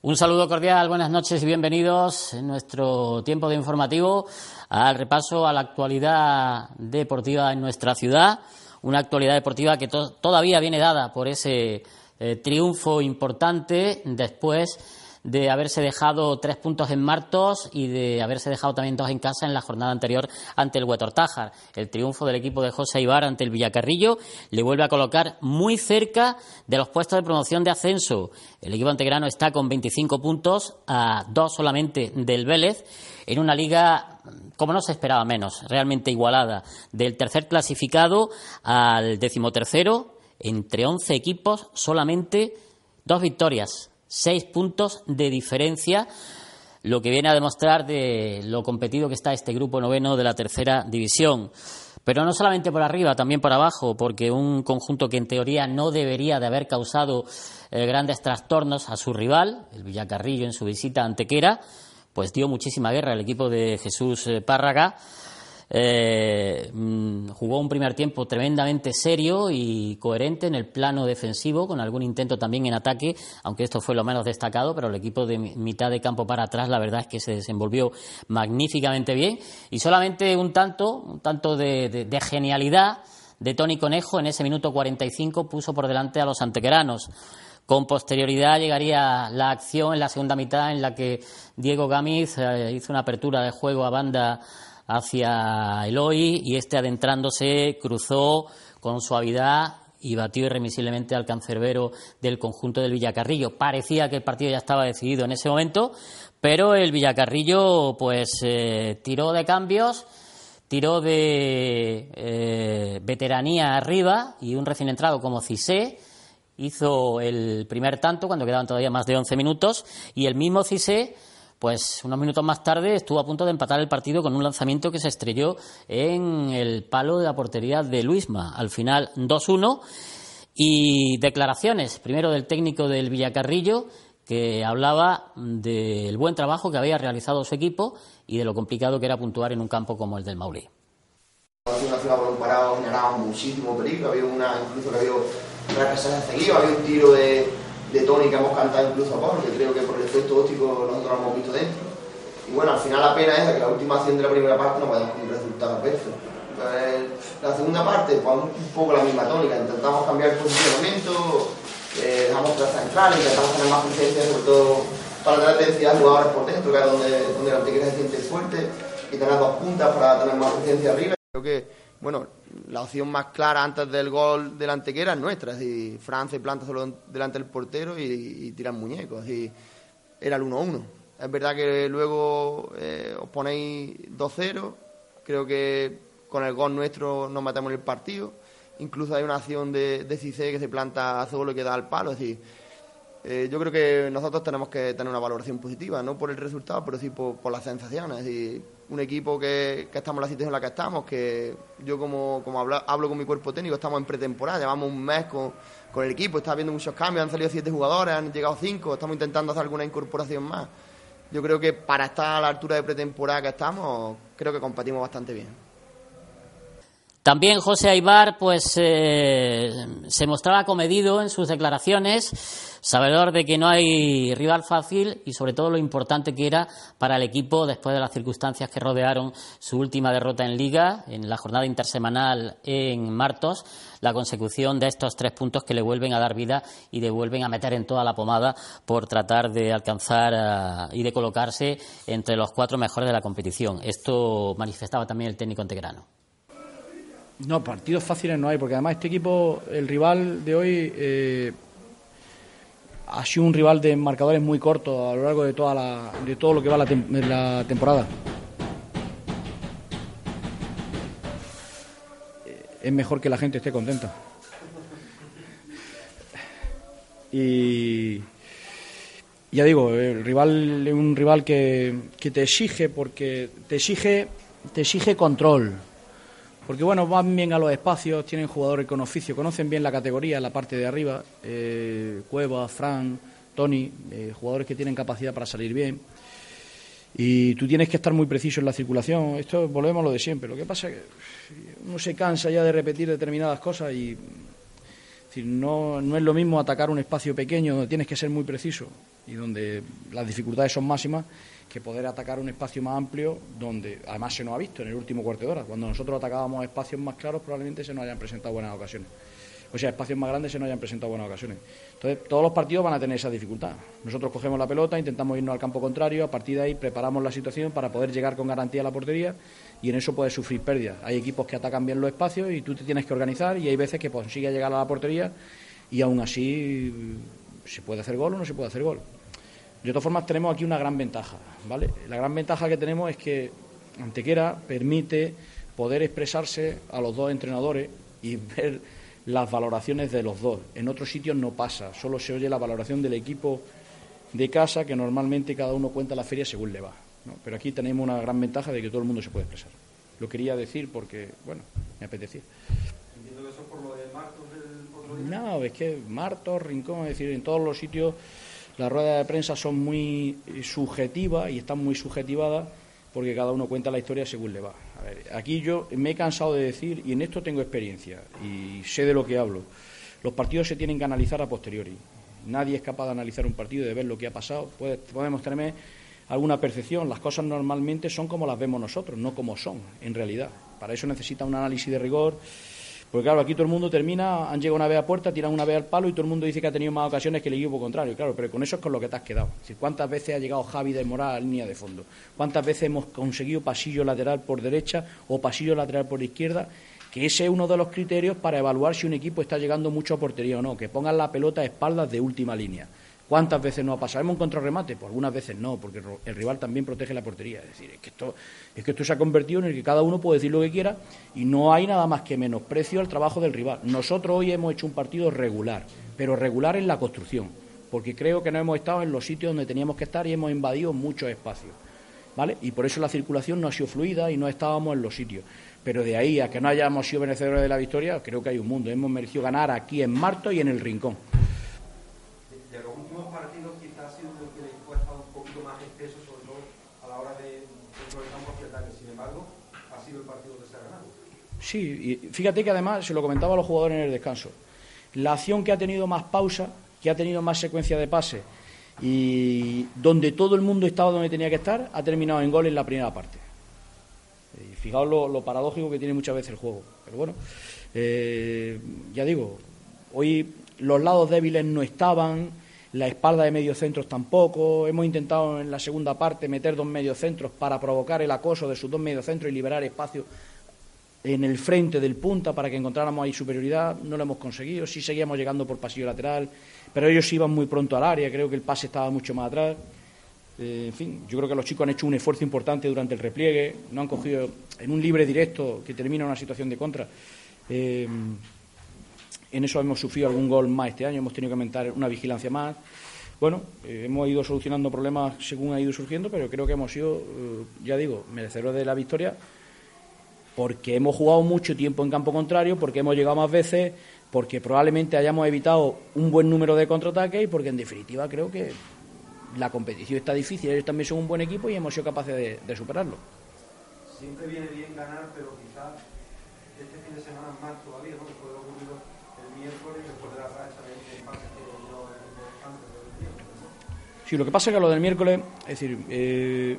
Un saludo cordial, buenas noches y bienvenidos en nuestro tiempo de informativo al repaso a la actualidad deportiva en nuestra ciudad. Una actualidad deportiva que todavía viene dada por ese eh, triunfo importante después de haberse dejado tres puntos en Martos y de haberse dejado también dos en casa en la jornada anterior ante el Huetortájar. El triunfo del equipo de José Ibar ante el Villacarrillo le vuelve a colocar muy cerca de los puestos de promoción de ascenso. El equipo antegrano está con 25 puntos, a dos solamente del Vélez, en una liga como no se esperaba menos, realmente igualada, del tercer clasificado al decimotercero, entre 11 equipos, solamente dos victorias seis puntos de diferencia, lo que viene a demostrar de lo competido que está este grupo noveno de la tercera división. Pero no solamente por arriba, también por abajo, porque un conjunto que en teoría no debería de haber causado eh, grandes trastornos a su rival, el Villacarrillo en su visita a Antequera, pues dio muchísima guerra al equipo de Jesús eh, Párraga eh, mm, jugó un primer tiempo tremendamente serio y coherente en el plano defensivo, con algún intento también en ataque, aunque esto fue lo menos destacado, pero el equipo de mitad de campo para atrás, la verdad es que se desenvolvió magníficamente bien. Y solamente un tanto, un tanto de, genialidad de Tony Conejo en ese minuto 45 puso por delante a los antequeranos. Con posterioridad llegaría la acción en la segunda mitad en la que Diego Gamiz eh, hizo una apertura de juego a banda hacia Eloy y este adentrándose cruzó con suavidad y batió irremisiblemente al cancerbero del conjunto del Villacarrillo. Parecía que el partido ya estaba decidido en ese momento, pero el Villacarrillo pues eh, tiró de cambios, tiró de eh, veteranía arriba y un recién entrado como Cisé hizo el primer tanto cuando quedaban todavía más de 11 minutos y el mismo Cisé pues unos minutos más tarde estuvo a punto de empatar el partido con un lanzamiento que se estrelló en el palo de la portería de Luisma. Al final 2-1 y declaraciones, primero del técnico del Villacarrillo, que hablaba del buen trabajo que había realizado su equipo y de lo complicado que era puntuar en un campo como el del Maulí. Una muchísimo peligro, había una, incluso que había una había un tiro de de Tony que hemos cantado incluso a Pablo, que creo que por el efecto óptico nosotros lo hemos visto dentro. Y bueno, al final la pena es que la última acción de la primera parte no vaya un resultado perfecto. la segunda parte, pues un poco la misma tónica, intentamos cambiar el posicionamiento, eh, dejamos tras central, intentamos tener más presencia, sobre todo para tener densidad de jugadores por dentro, que es donde, donde antequera se siente fuerte, y tener dos puntas para tener más presencia arriba. Creo que, bueno, la opción más clara antes del gol del Antequera es nuestra, es decir, Francia planta solo delante del portero y, tiran muñecos, es era el 1-1. Es verdad que luego eh, os ponéis 2-0, creo que con el gol nuestro nos matamos el partido, incluso hay una acción de, de Cicé que se planta a solo y que da al palo, eh, yo creo que nosotros tenemos que tener una valoración positiva, no por el resultado, pero sí por, las sensaciones. Y un equipo que, que, estamos en la situación en la que estamos, que yo como, como hablo, hablo, con mi cuerpo técnico, estamos en pretemporada, llevamos un mes con, con el equipo, está habiendo muchos cambios, han salido siete jugadores, han llegado cinco, estamos intentando hacer alguna incorporación más. Yo creo que para estar a la altura de pretemporada que estamos, creo que competimos bastante bien. También José Aibar pues eh, se mostraba comedido en sus declaraciones, sabedor de que no hay rival fácil y sobre todo lo importante que era para el equipo después de las circunstancias que rodearon su última derrota en liga, en la jornada intersemanal en Martos, la consecución de estos tres puntos que le vuelven a dar vida y le vuelven a meter en toda la pomada por tratar de alcanzar eh, y de colocarse entre los cuatro mejores de la competición. Esto manifestaba también el técnico integrano. No, partidos fáciles no hay, porque además este equipo, el rival de hoy, eh, ha sido un rival de marcadores muy cortos a lo largo de toda la, de todo lo que va la, la temporada. Eh, es mejor que la gente esté contenta. Y ya digo, el rival es un rival que, que te exige porque te exige te exige control porque bueno, van bien a los espacios, tienen jugadores con oficio, conocen bien la categoría, la parte de arriba, eh, Cueva, Fran, Tony, eh, jugadores que tienen capacidad para salir bien. Y tú tienes que estar muy preciso en la circulación. Esto volvemos a lo de siempre. Lo que pasa es que uno se cansa ya de repetir determinadas cosas y decir, no, no es lo mismo atacar un espacio pequeño donde tienes que ser muy preciso y donde las dificultades son máximas que poder atacar un espacio más amplio donde además se nos ha visto en el último cuarto de hora. Cuando nosotros atacábamos espacios más claros probablemente se nos hayan presentado buenas ocasiones. O sea, espacios más grandes se nos hayan presentado buenas ocasiones. Entonces, todos los partidos van a tener esa dificultad. Nosotros cogemos la pelota, intentamos irnos al campo contrario, a partir de ahí preparamos la situación para poder llegar con garantía a la portería y en eso puedes sufrir pérdidas. Hay equipos que atacan bien los espacios y tú te tienes que organizar y hay veces que consigues llegar a la portería y aún así se puede hacer gol o no se puede hacer gol. De todas formas, tenemos aquí una gran ventaja, ¿vale? La gran ventaja que tenemos es que Antequera permite poder expresarse a los dos entrenadores y ver las valoraciones de los dos. En otros sitios no pasa, solo se oye la valoración del equipo de casa, que normalmente cada uno cuenta la feria según le va. Pero aquí tenemos una gran ventaja de que todo el mundo se puede expresar. Lo quería decir porque, bueno, me apetecía. Entiendo que eso por lo de Martos del No, es que Martos, Rincón, es decir, en todos los sitios las ruedas de prensa son muy subjetivas y están muy subjetivadas porque cada uno cuenta la historia según le va. A ver, aquí yo me he cansado de decir, y en esto tengo experiencia y sé de lo que hablo, los partidos se tienen que analizar a posteriori. Nadie es capaz de analizar un partido de ver lo que ha pasado. podemos tener alguna percepción. Las cosas normalmente son como las vemos nosotros, no como son en realidad. Para eso necesita un análisis de rigor porque claro, aquí todo el mundo termina, han llegado una vez a puerta, tiran una vez al palo y todo el mundo dice que ha tenido más ocasiones que el equipo contrario. Claro, pero con eso es con lo que te has quedado. ¿Cuántas veces ha llegado Javi de Moral a la línea de fondo? ¿Cuántas veces hemos conseguido pasillo lateral por derecha o pasillo lateral por izquierda? Que ese es uno de los criterios para evaluar si un equipo está llegando mucho a portería o no, que pongan la pelota a espaldas de última línea. ¿Cuántas veces no ha pasado? ¿Hemos encontrado remate? Pues algunas veces no, porque el rival también protege la portería. Es decir, es que, esto, es que esto se ha convertido en el que cada uno puede decir lo que quiera y no hay nada más que menosprecio al trabajo del rival. Nosotros hoy hemos hecho un partido regular, pero regular en la construcción, porque creo que no hemos estado en los sitios donde teníamos que estar y hemos invadido muchos espacios. ¿Vale? Y por eso la circulación no ha sido fluida y no estábamos en los sitios. Pero de ahí a que no hayamos sido vencedores de la victoria, creo que hay un mundo. Hemos merecido ganar aquí en Marto y en el Rincón. Sí, y fíjate que además, se lo comentaba a los jugadores en el descanso, la acción que ha tenido más pausa, que ha tenido más secuencia de pase y donde todo el mundo estaba donde tenía que estar, ha terminado en gol en la primera parte. Y fijaos lo, paradójico que tiene muchas veces el juego. Pero bueno, eh, ya digo, hoy los lados débiles no estaban, la espalda de mediocentros tampoco. Hemos intentado en la segunda parte meter dos mediocentros para provocar el acoso de sus dos mediocentros y liberar espacio en el frente del punta para que encontráramos ahí superioridad, no lo hemos conseguido, sí seguíamos llegando por pasillo lateral, pero ellos iban muy pronto al área, creo que el pase estaba mucho más atrás. Eh, en fin, yo creo que los chicos han hecho un esfuerzo importante durante el repliegue, no han cogido en un libre directo que termina una situación de contra. Eh, en eso hemos sufrido algún gol más este año, hemos tenido que aumentar una vigilancia más. Bueno, eh, hemos ido solucionando problemas según ha ido surgiendo, pero creo que hemos sido, ya digo, merecedores de la victoria porque hemos jugado mucho tiempo en campo contrario, porque hemos llegado más veces, porque probablemente hayamos evitado un buen número de contraataques y porque en definitiva creo que la competición está difícil, ellos también son un buen equipo y hemos sido capaces de, superarlo. Siempre viene bien ganar, pero quizás este fin de semana más todavía, ¿no? Después de ocurrido el Sí, lo que pasa es que lo del miércoles, es decir, eh,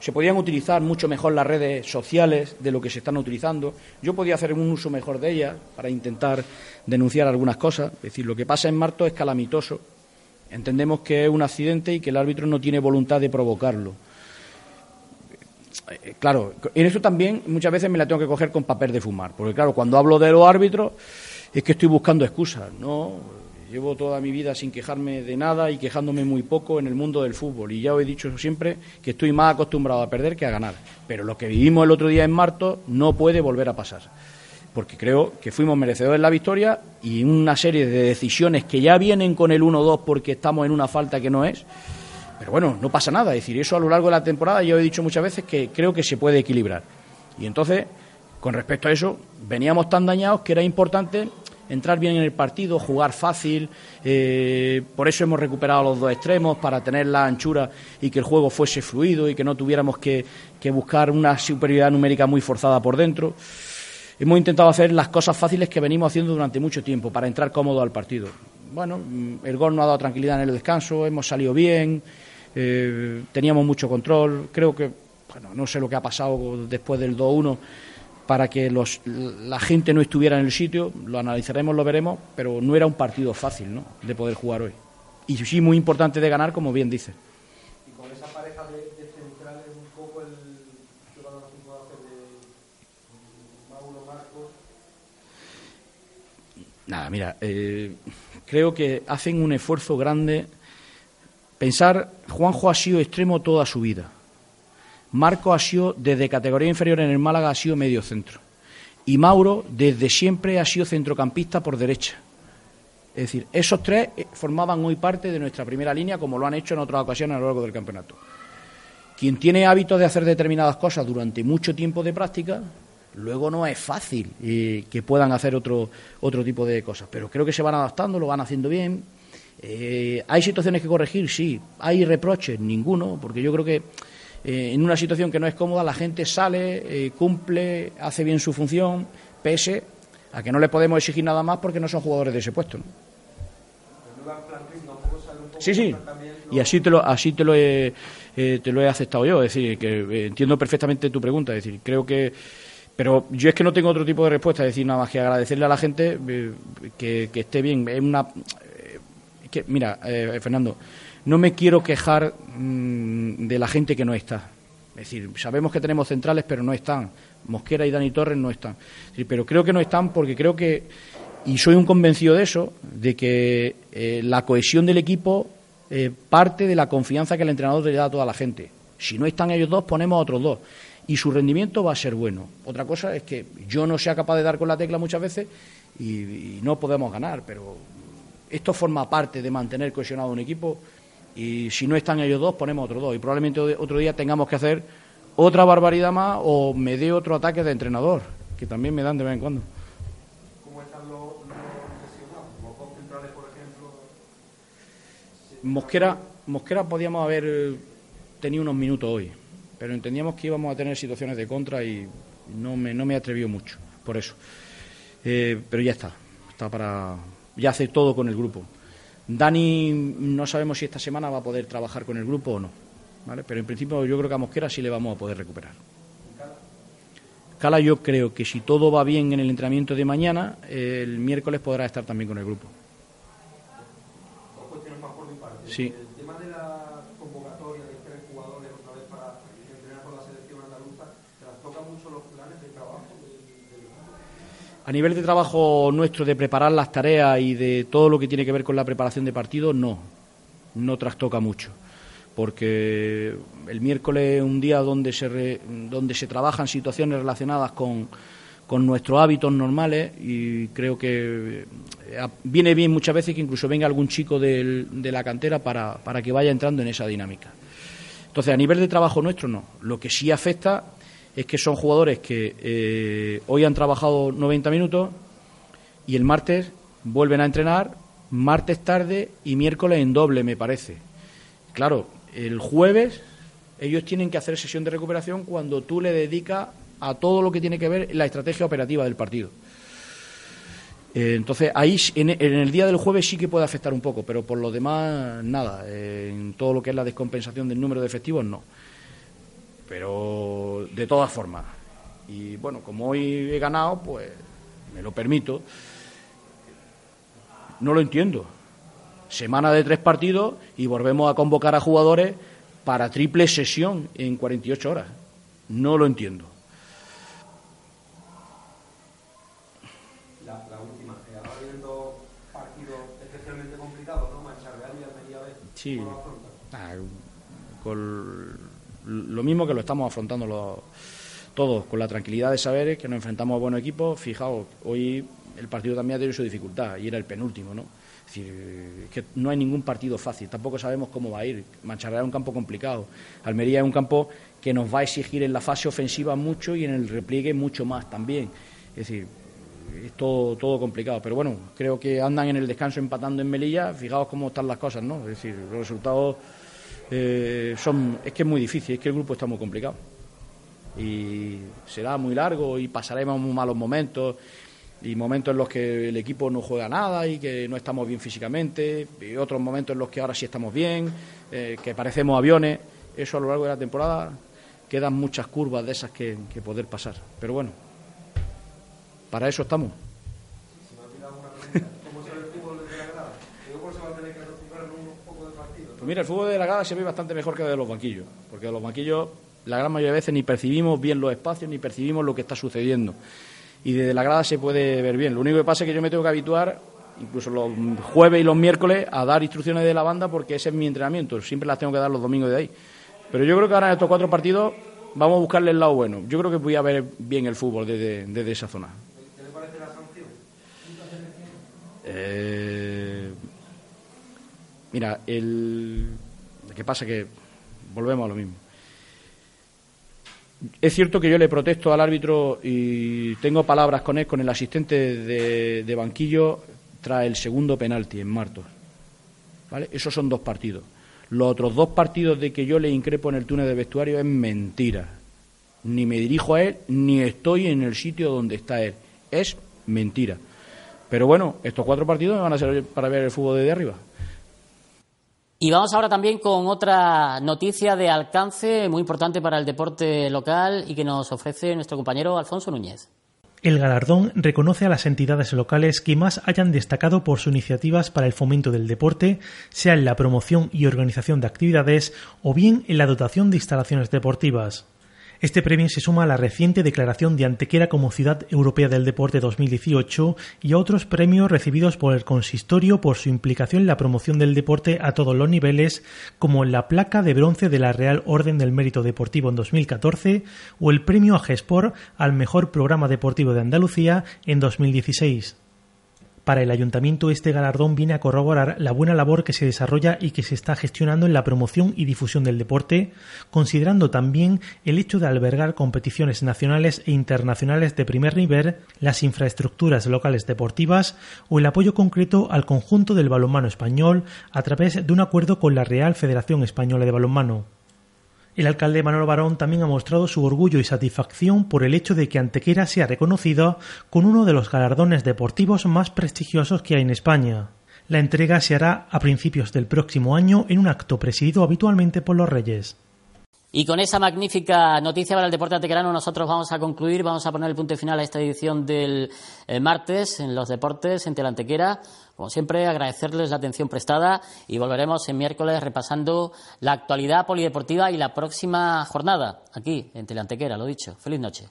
se podían utilizar mucho mejor las redes sociales de lo que se están utilizando. Yo podía hacer un uso mejor de ellas para intentar denunciar algunas cosas. Es decir, lo que pasa en Marto es calamitoso. Entendemos que es un accidente y que el árbitro no tiene voluntad de provocarlo. Eh, claro, en eso también muchas veces me la tengo que coger con papel de fumar, porque claro, cuando hablo de los árbitros es que estoy buscando excusas, no Llevo toda mi vida sin quejarme de nada y quejándome muy poco en el mundo del fútbol. Y ya os he dicho siempre que estoy más acostumbrado a perder que a ganar. Pero lo que vivimos el otro día en Marto no puede volver a pasar. Porque creo que fuimos merecedores de la victoria y una serie de decisiones que ya vienen con el 1-2 porque estamos en una falta que no es. Pero bueno, no pasa nada. Es decir, eso a lo largo de la temporada yo he dicho muchas veces que creo que se puede equilibrar. Y entonces, con respecto a eso, veníamos tan dañados que era importante entrar bien en el partido, jugar fácil. Eh, por eso hemos recuperado los dos extremos, para tener la anchura y que el juego fuese fluido y que no tuviéramos que, buscar una superioridad numérica muy forzada por dentro. hemos intentado hacer las cosas fáciles que venimos haciendo durante mucho tiempo para entrar cómodo al partido. Bueno, mm, el gol no ha dado tranquilidad en el descanso, hemos salido bien, eh, teníamos mucho control. Creo que, bueno, no sé lo que ha pasado después del 2-1 para que los, la gente no estuviera en el sitio, lo analizaremos, lo veremos, pero no era un partido fácil ¿no? de poder jugar hoy. Y sí muy importante de ganar, como bien dice. Y con esa pareja de, de centrales, un poco el ¿qué valoración puede hacer de Mauro Marcos? Nada, mira, eh, creo que hacen un esfuerzo grande. Pensar, Juanjo ha sido extremo toda su vida. Marco ha sido, desde categoría inferior en el Málaga, ha sido medio centro. Y Mauro, desde siempre, ha sido centrocampista por derecha. Es decir, esos tres eh, formaban hoy parte de nuestra primera línea, como lo han hecho en otras ocasiones a lo largo del campeonato. Quien tiene hábitos de hacer determinadas cosas durante mucho tiempo de práctica, luego no es fácil eh, que puedan hacer otro, otro tipo de cosas. Pero creo que se van adaptando, lo van haciendo bien. Eh, ¿Hay situaciones que corregir? Sí. ¿Hay reproches? Ninguno, porque yo creo que eh, en una situación que no es cómoda la gente sale, eh, cumple, hace bien su función, pese a que no le podemos exigir nada más porque no son jugadores de ese puesto. Sí, sí. Y así te lo, así te lo he, eh, te lo he aceptado yo. Es decir, que entiendo perfectamente tu pregunta. Es decir, creo que. Pero yo es que no tengo otro tipo de respuesta. Es decir, nada más que agradecerle a la gente que, que esté bien. Es una. eh, mira, Fernando, no me quiero quejar mm, de la gente que no está. Es decir, sabemos que tenemos centrales, pero no están. Mosquera y Dani Torres no están. Pero creo que no están porque creo que, y soy un convencido de eso, de que eh, la cohesión del equipo eh, parte de la confianza que el entrenador le da a toda la gente. Si no están ellos dos, ponemos a otros dos. Y su rendimiento va a ser bueno. Otra cosa es que yo no sea capaz de dar con la tecla muchas veces y, y no podemos ganar, pero esto forma parte de mantener cohesionado un equipo y si no están ellos dos, ponemos otros dos. Y probablemente otro día tengamos que hacer otra barbaridad más o me dé otro ataque de entrenador, que también me dan de vez en cuando. cómo están los, los lesionados. Los dos centrales, por ejemplo, Mosquera, Mosquera podíamos haber eh, tenido unos minutos hoy, pero entendíamos que íbamos a tener situaciones de contra y no me, no me atrevió mucho, por eso. Eh, pero ya está, está para. Ya hace todo con el grupo. Dani, no sabemos si esta semana va a poder trabajar con el grupo o no, ¿vale? Pero en principio yo creo que a Mosquera sí le vamos a poder recuperar. Cala, yo creo que si todo va bien en el entrenamiento de mañana, el miércoles podrá estar también con el grupo. dos cuestiones más por mi parte. Sí. El tema de la convocatoria de tres jugadores otra vez para entrenar con la selección andaluza, ¿te las toca mucho los planes de trabajo del, del grupo? A nivel de trabajo nuestro de preparar las tareas y de todo lo que tiene que ver con la preparación de partidos, no, no trastoca mucho, porque el miércoles es un día donde se, re- donde se trabajan situaciones relacionadas con, con nuestros hábitos normales y creo que eh, viene bien muchas veces que incluso venga algún chico de la cantera para, para que vaya entrando en esa dinámica. Entonces, a nivel de trabajo nuestro, no. Lo que sí afecta es que son jugadores que eh, hoy han trabajado 90 minutos y el martes vuelven a entrenar, martes tarde y miércoles en doble, me parece. Claro, el jueves ellos tienen que hacer sesión de recuperación cuando tú le dedicas a todo lo que tiene que ver la estrategia operativa del partido. Eh, entonces, ahí en el día del jueves sí que puede afectar un poco, pero por lo demás, nada. Eh, en todo lo que es la descompensación del número de efectivos, no. Pero de todas formas. Y bueno, como hoy he ganado, pues me lo permito. No lo entiendo. Semana de tres partidos y volvemos a convocar a jugadores para triple sesión en 48 horas. No lo entiendo. La, la última, eh, ahora vienen dos partidos especialmente complicados, ¿no? Mancha Real y Almería B. Sí. Ah, con lo mismo que lo estamos afrontando los, todos, con la tranquilidad de saber que nos enfrentamos a buenos equipos. Fijaos, hoy el partido también ha tenido su dificultad y era el penúltimo, ¿no? Es decir, que no hay ningún partido fácil, tampoco sabemos cómo va a ir. Mancharreal es un campo complicado. Almería es un campo que nos va a exigir en la fase ofensiva mucho y en el repliegue mucho más también. Es decir, es todo, todo complicado. Pero bueno, creo que andan en el descanso empatando en Melilla. Fijaos cómo están las cosas, ¿no? Es decir, los resultados eh, son. Es que es muy difícil, es que el grupo está muy complicado. y será muy largo y pasaremos muy malos momentos y momentos en los que el equipo no juega nada y que no estamos bien físicamente y otros momentos en los que ahora sí estamos bien, eh, que parecemos aviones. Eso a lo largo de la temporada quedan muchas curvas de esas que, que poder pasar. Pero bueno, para eso estamos. Pues mira, el fútbol de la grada se ve bastante mejor que de los banquillos, porque de los banquillos la gran mayoría de veces ni percibimos bien los espacios, ni percibimos lo que está sucediendo. Y desde la grada se puede ver bien. Lo único que pasa es que yo me tengo que habituar, incluso los jueves y los miércoles, a dar instrucciones de la banda porque ese es mi entrenamiento. Siempre las tengo que dar los domingos de ahí. Pero yo creo que ahora en estos cuatro partidos vamos a buscarle el lado bueno. Yo creo que voy a ver bien el fútbol desde, desde esa zona. ¿Qué le parece la sanción? Eh, mira, el. ¿Qué pasa? Que volvemos a lo mismo. Es cierto que yo le protesto al árbitro y tengo palabras con él, con el asistente de, de banquillo, tras el segundo penalti en Martos. ¿Vale? Esos son dos partidos. Los otros dos partidos de que yo le increpo en el túnel de vestuario es mentira. Ni me dirijo a él, ni estoy en el sitio donde está él. Es mentira. Pero bueno, estos cuatro partidos me van a servir para ver el fútbol desde arriba. Y vamos ahora también con otra noticia de alcance muy importante para el deporte local y que nos ofrece nuestro compañero Alfonso Núñez. El galardón reconoce a las entidades locales que más hayan destacado por sus iniciativas para el fomento del deporte, sea en la promoción y organización de actividades o bien en la dotación de instalaciones deportivas. Este premio se suma a la reciente declaración de Antequera como Ciudad Europea del Deporte 2018 y a otros premios recibidos por el consistorio por su implicación en la promoción del deporte a todos los niveles, como la placa de bronce de la Real Orden del Mérito Deportivo en 2014 o el premio a GESPOR al mejor programa deportivo de Andalucía en 2016. Para el ayuntamiento este galardón viene a corroborar la buena labor que se desarrolla y que se está gestionando en la promoción y difusión del deporte, considerando también el hecho de albergar competiciones nacionales e internacionales de primer nivel, las infraestructuras locales deportivas o el apoyo concreto al conjunto del balonmano español a través de un acuerdo con la Real Federación Española de Balonmano. El alcalde Manolo Barón también ha mostrado su orgullo y satisfacción por el hecho de que Antequera sea reconocido con uno de los galardones deportivos más prestigiosos que hay en España. La entrega se hará a principios del próximo año en un acto presidido habitualmente por los Reyes. Y con esa magnífica noticia para el deporte antequerano nosotros vamos a concluir, vamos a poner el punto final a esta edición del eh, martes en los deportes en Telantequera. Como siempre, agradecerles la atención prestada y volveremos en miércoles repasando la actualidad polideportiva y la próxima jornada aquí en Telantequera, lo dicho. Feliz noche.